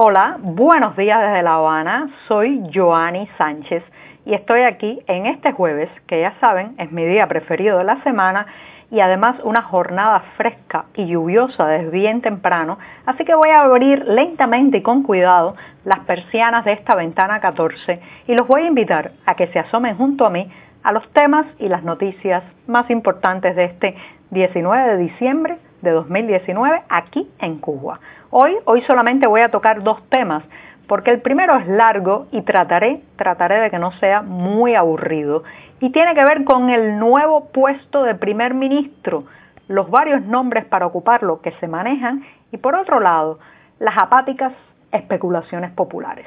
Hola, buenos días desde La Habana. Soy Joanny Sánchez y estoy aquí en este jueves, que ya saben es mi día preferido de la semana y además una jornada fresca y lluviosa desde bien temprano, así que voy a abrir lentamente y con cuidado las persianas de esta ventana 14 y los voy a invitar a que se asomen junto a mí a los temas y las noticias más importantes de este 19 de diciembre de 2019 aquí en Cuba. Hoy, hoy solamente voy a tocar dos temas, porque el primero es largo y trataré, trataré de que no sea muy aburrido. Y tiene que ver con el nuevo puesto de primer ministro, los varios nombres para ocuparlo que se manejan y por otro lado, las apáticas especulaciones populares.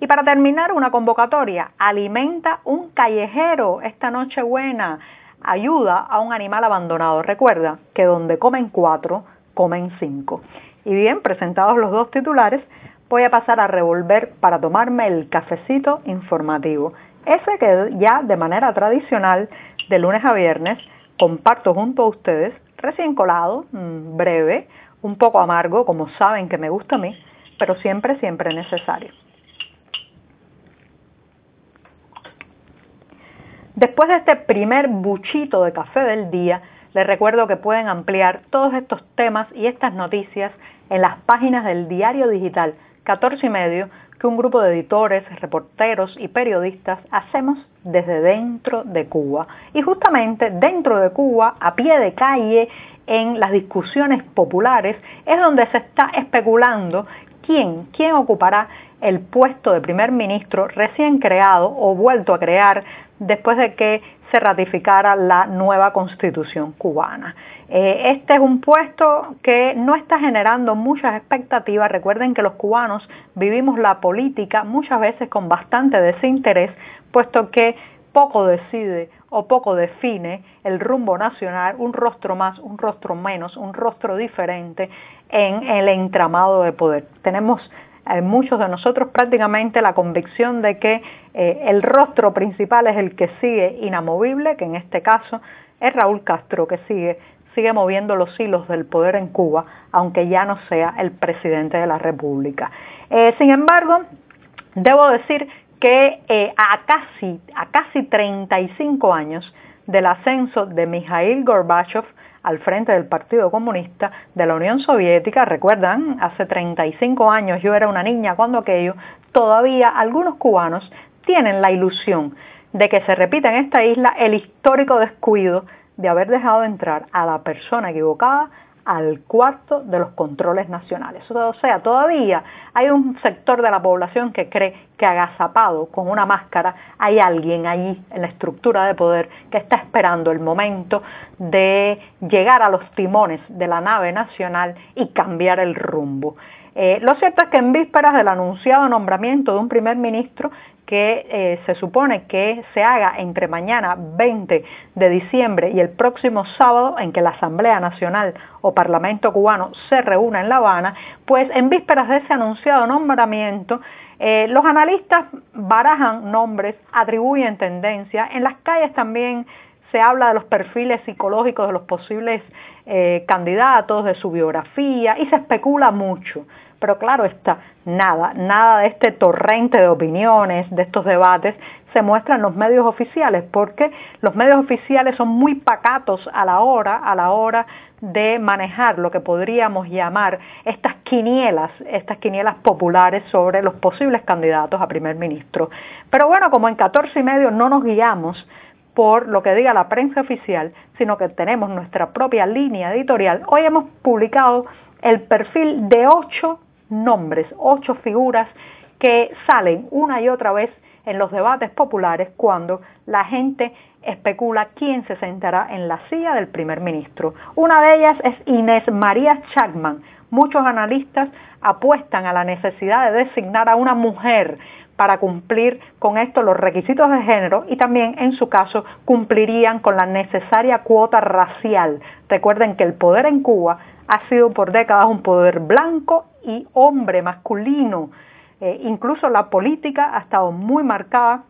Y para terminar, una convocatoria, alimenta un callejero esta noche buena, ayuda a un animal abandonado. Recuerda que donde comen cuatro, comen cinco. Y bien, presentados los dos titulares, voy a pasar a revolver para tomarme el cafecito informativo. Ese que ya de manera tradicional, de lunes a viernes, comparto junto a ustedes, recién colado, mm, breve, un poco amargo, como saben que me gusta a mí, pero siempre, siempre necesario. Después de este primer buchito de café del día, les recuerdo que pueden ampliar todos estos temas y estas noticias en las páginas del diario digital 14 y medio que un grupo de editores, reporteros y periodistas hacemos desde dentro de Cuba. Y justamente dentro de Cuba, a pie de calle, en las discusiones populares, es donde se está especulando quién, quién ocupará el puesto de primer ministro recién creado o vuelto a crear después de que se ratificara la nueva constitución cubana. Eh, este es un puesto que no está generando muchas expectativas. Recuerden que los cubanos vivimos la política muchas veces con bastante desinterés, puesto que poco decide o poco define el rumbo nacional, un rostro más, un rostro menos, un rostro diferente en el entramado de poder. Tenemos muchos de nosotros prácticamente la convicción de que eh, el rostro principal es el que sigue inamovible, que en este caso es Raúl Castro, que sigue, sigue moviendo los hilos del poder en Cuba, aunque ya no sea el presidente de la República. Eh, sin embargo, debo decir que eh, a, casi, a casi 35 años del ascenso de Mikhail Gorbachev al frente del Partido Comunista de la Unión Soviética. Recuerdan, hace 35 años yo era una niña cuando aquello, todavía algunos cubanos tienen la ilusión de que se repita en esta isla el histórico descuido de haber dejado entrar a la persona equivocada al cuarto de los controles nacionales. O sea, todavía hay un sector de la población que cree que agazapado con una máscara hay alguien allí en la estructura de poder que está esperando el momento de llegar a los timones de la nave nacional y cambiar el rumbo. Eh, lo cierto es que en vísperas del anunciado nombramiento de un primer ministro que eh, se supone que se haga entre mañana 20 de diciembre y el próximo sábado en que la Asamblea Nacional o Parlamento cubano se reúna en La Habana, pues en vísperas de ese anunciado nombramiento, eh, los analistas barajan nombres, atribuyen tendencias, en las calles también se habla de los perfiles psicológicos de los posibles eh, candidatos, de su biografía y se especula mucho. Pero claro está, nada, nada de este torrente de opiniones, de estos debates, se muestra en los medios oficiales, porque los medios oficiales son muy pacatos a la hora, a la hora de manejar lo que podríamos llamar estas quinielas, estas quinielas populares sobre los posibles candidatos a primer ministro. Pero bueno, como en 14 y medio no nos guiamos por lo que diga la prensa oficial, sino que tenemos nuestra propia línea editorial, hoy hemos publicado el perfil de ocho nombres, ocho figuras que salen una y otra vez en los debates populares cuando la gente especula quién se sentará en la silla del primer ministro. Una de ellas es Inés María Chapman. Muchos analistas apuestan a la necesidad de designar a una mujer para cumplir con esto los requisitos de género y también en su caso cumplirían con la necesaria cuota racial. Recuerden que el poder en Cuba ha sido por décadas un poder blanco y hombre masculino. Eh, incluso la política ha estado muy marcada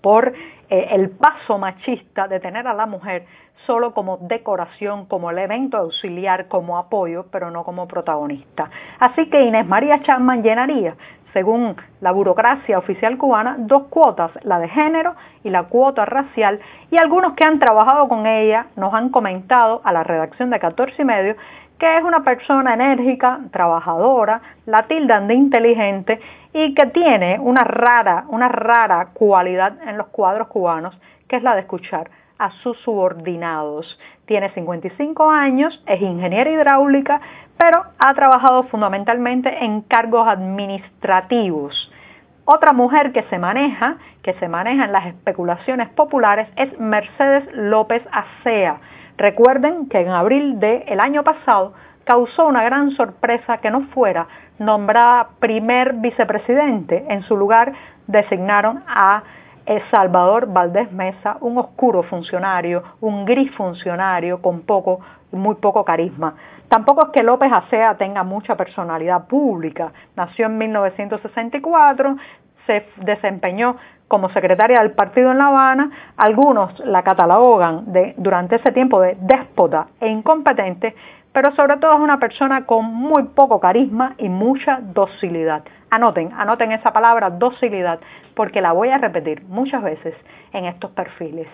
por eh, el paso machista de tener a la mujer solo como decoración, como elemento auxiliar, como apoyo, pero no como protagonista. Así que Inés María Chapman llenaría según la burocracia oficial cubana, dos cuotas, la de género y la cuota racial, y algunos que han trabajado con ella nos han comentado a la redacción de 14 y medio que es una persona enérgica, trabajadora, la tildan de inteligente y que tiene una rara, una rara cualidad en los cuadros cubanos, que es la de escuchar a sus subordinados. Tiene 55 años, es ingeniera hidráulica, pero ha trabajado fundamentalmente en cargos administrativos. Otra mujer que se maneja, que se maneja en las especulaciones populares, es Mercedes López Acea. Recuerden que en abril del año pasado causó una gran sorpresa que no fuera nombrada primer vicepresidente. En su lugar designaron a Salvador Valdés Mesa, un oscuro funcionario, un gris funcionario con poco, muy poco carisma. Tampoco es que López Acea tenga mucha personalidad pública. Nació en 1964, se desempeñó como secretaria del partido en La Habana. Algunos la catalogan de, durante ese tiempo de déspota e incompetente, pero sobre todo es una persona con muy poco carisma y mucha docilidad. Anoten, anoten esa palabra docilidad, porque la voy a repetir muchas veces en estos perfiles.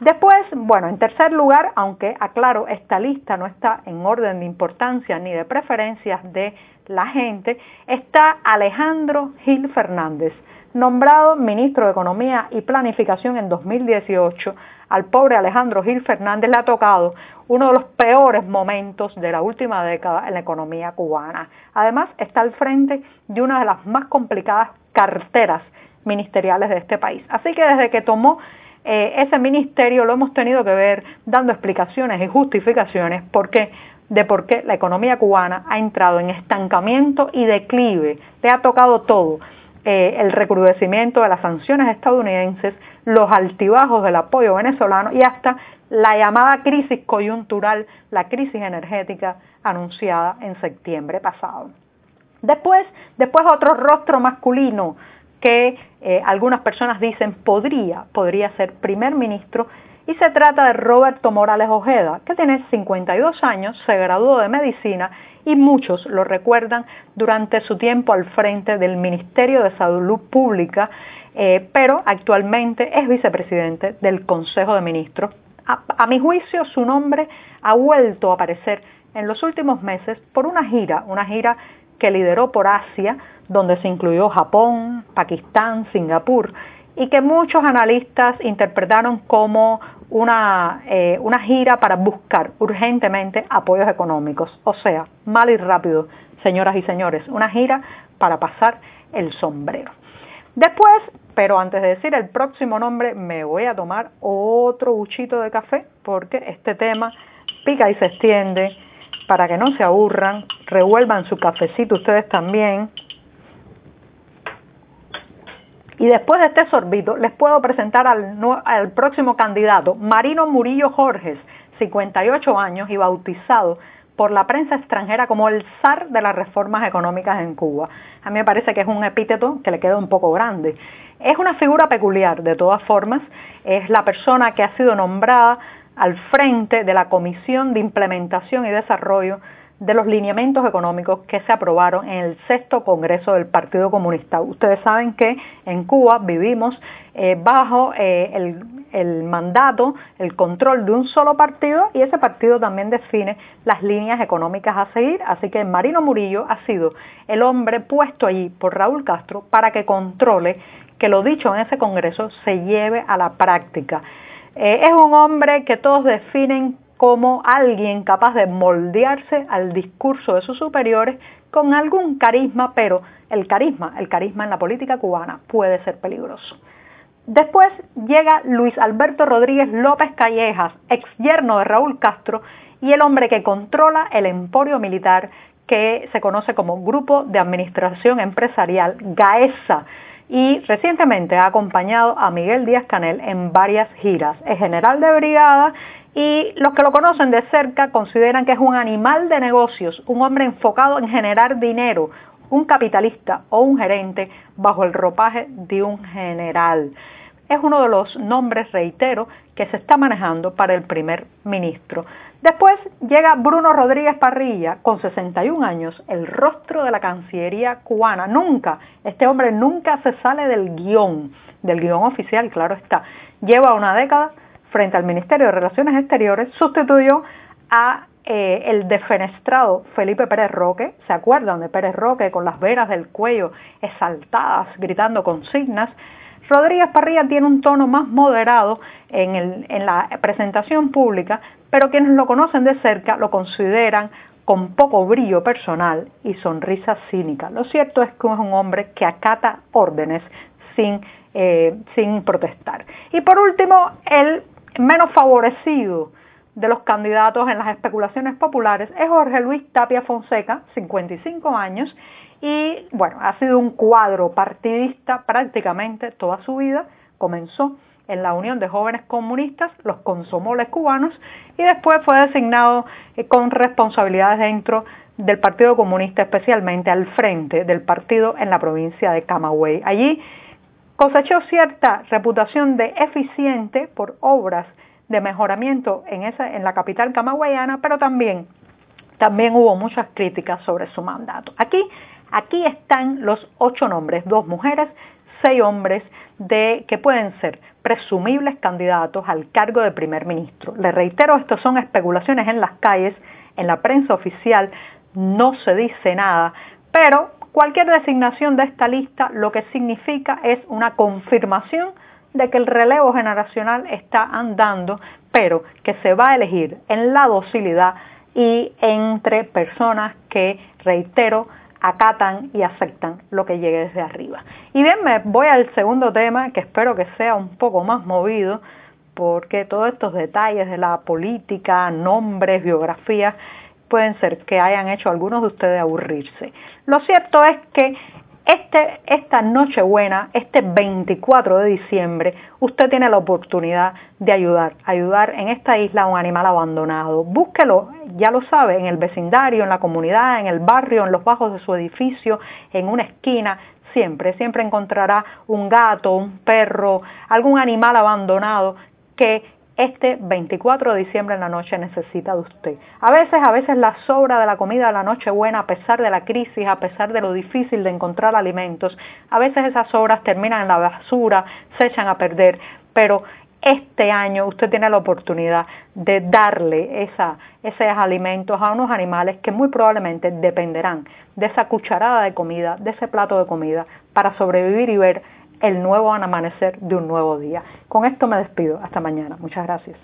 Después, bueno, en tercer lugar, aunque aclaro, esta lista no está en orden de importancia ni de preferencias de la gente, está Alejandro Gil Fernández, nombrado ministro de Economía y Planificación en 2018. Al pobre Alejandro Gil Fernández le ha tocado uno de los peores momentos de la última década en la economía cubana. Además, está al frente de una de las más complicadas carteras ministeriales de este país. Así que desde que tomó eh, ese ministerio lo hemos tenido que ver dando explicaciones y justificaciones porque de por qué la economía cubana ha entrado en estancamiento y declive. Le ha tocado todo. Eh, el recrudecimiento de las sanciones estadounidenses, los altibajos del apoyo venezolano y hasta la llamada crisis coyuntural, la crisis energética anunciada en septiembre pasado. Después, después otro rostro masculino que eh, algunas personas dicen podría, podría ser primer ministro, y se trata de Roberto Morales Ojeda, que tiene 52 años, se graduó de medicina y muchos lo recuerdan durante su tiempo al frente del Ministerio de Salud Pública, eh, pero actualmente es vicepresidente del Consejo de Ministros. a mi juicio, su nombre ha vuelto a aparecer en los últimos meses por una gira, una gira que lideró por Asia, donde se incluyó Japón, Pakistán, Singapur, y que muchos analistas interpretaron como una, eh, una gira para buscar urgentemente apoyos económicos. O sea, mal y rápido, señoras y señores, una gira para pasar el sombrero. Después, pero antes de decir el próximo nombre, me voy a tomar otro buchito de café porque este tema pica y se extiende para que no se aburran, revuelvan su cafecito ustedes también y después de este sorbito, les puedo presentar al, próximo candidato, Marino Murillo Jorges, 58 años y bautizado por la prensa extranjera como el zar de las reformas económicas en Cuba. A mí me parece que es un epíteto que le queda un poco grande. Es una figura peculiar, de todas formas, es la persona que ha sido nombrada al frente de la Comisión de Implementación y Desarrollo de los lineamientos económicos que se aprobaron en el sexto Congreso del Partido Comunista. Ustedes saben que en Cuba vivimos eh, bajo eh, el, el mandato, el control de un solo partido y ese partido también define las líneas económicas a seguir. Así que Marino Murillo ha sido el hombre puesto allí por Raúl Castro para que controle que lo dicho en ese Congreso se lleve a la práctica. Eh, es un hombre que todos definen como alguien capaz de moldearse al discurso de sus superiores con algún carisma, pero el carisma, el carisma en la política cubana puede ser peligroso. Después llega Luis Alberto Rodríguez López Callejas, ex yerno de Raúl Castro y el hombre que controla el emporio militar que se conoce como Grupo de Administración Empresarial, GAESA, y recientemente ha acompañado a Miguel Díaz Canel en varias giras. Es general de brigada y los que lo conocen de cerca consideran que es un animal de negocios, un hombre enfocado en generar dinero, un capitalista o un gerente bajo el ropaje de un general. Es uno de los nombres, reitero, que se está manejando para el primer ministro. Después llega Bruno Rodríguez Parrilla, con 61 años, el rostro de la Cancillería cubana. Nunca, este hombre nunca se sale del guion, del guion oficial, claro está. Lleva una década frente al Ministerio de Relaciones Exteriores, sustituyó a eh, el defenestrado Felipe Pérez Roque, ¿se acuerdan de Pérez Roque con las veras del cuello exaltadas, gritando consignas? Rodríguez Parrilla tiene un tono más moderado en, la presentación pública, pero quienes lo conocen de cerca lo consideran con poco brillo personal y sonrisa cínica. Lo cierto es que es un hombre que acata órdenes sin, eh, sin protestar. Y por último, el menos favorecido de los candidatos en las especulaciones populares es Jorge Luis Tapia Fonseca, 55 años, y bueno, ha sido un cuadro partidista prácticamente toda su vida. Comenzó en la Unión de Jóvenes Comunistas, los consomoles cubanos, y después fue designado eh, con responsabilidades dentro del Partido Comunista, especialmente al frente del partido en la provincia de Camagüey. Allí cosechó cierta reputación de eficiente por obras de mejoramiento en, esa, en la capital camagüeyana, pero también, también hubo muchas críticas sobre su mandato. Aquí Aquí están los ocho nombres, dos mujeres, seis hombres de que pueden ser presumibles candidatos al cargo de primer ministro. Le reitero, esto son especulaciones en las calles, en la prensa oficial no se dice nada, pero cualquier designación de esta lista lo que significa es una confirmación de que el relevo generacional está andando, pero que se va a elegir en la docilidad y entre personas que, reitero, acatan y aceptan lo que llegue desde arriba. Y bien, me voy al segundo tema que espero que sea un poco más movido porque todos estos detalles de la política, nombres, biografías, pueden ser que hayan hecho algunos de ustedes aburrirse. Lo cierto es que este, esta Nochebuena, este 24 de diciembre, usted tiene la oportunidad de ayudar, ayudar en esta isla a un animal abandonado. Búsquelo, ya lo sabe, en el vecindario, en la comunidad, en el barrio, en los bajos de su edificio, en una esquina, siempre, siempre encontrará un gato, un perro, algún animal abandonado que este 24 de diciembre en la noche necesita de usted. A veces, a veces la sobra de la comida de la noche buena, a pesar de la crisis, a pesar de lo difícil de encontrar alimentos, a veces esas sobras terminan en la basura, se echan a perder, pero este año usted tiene la oportunidad de darle esos alimentos a unos animales que muy probablemente dependerán de esa cucharada de comida, de ese plato de comida, para sobrevivir y ver el nuevo amanecer de un nuevo día. Con esto me despido. Hasta mañana. Muchas gracias.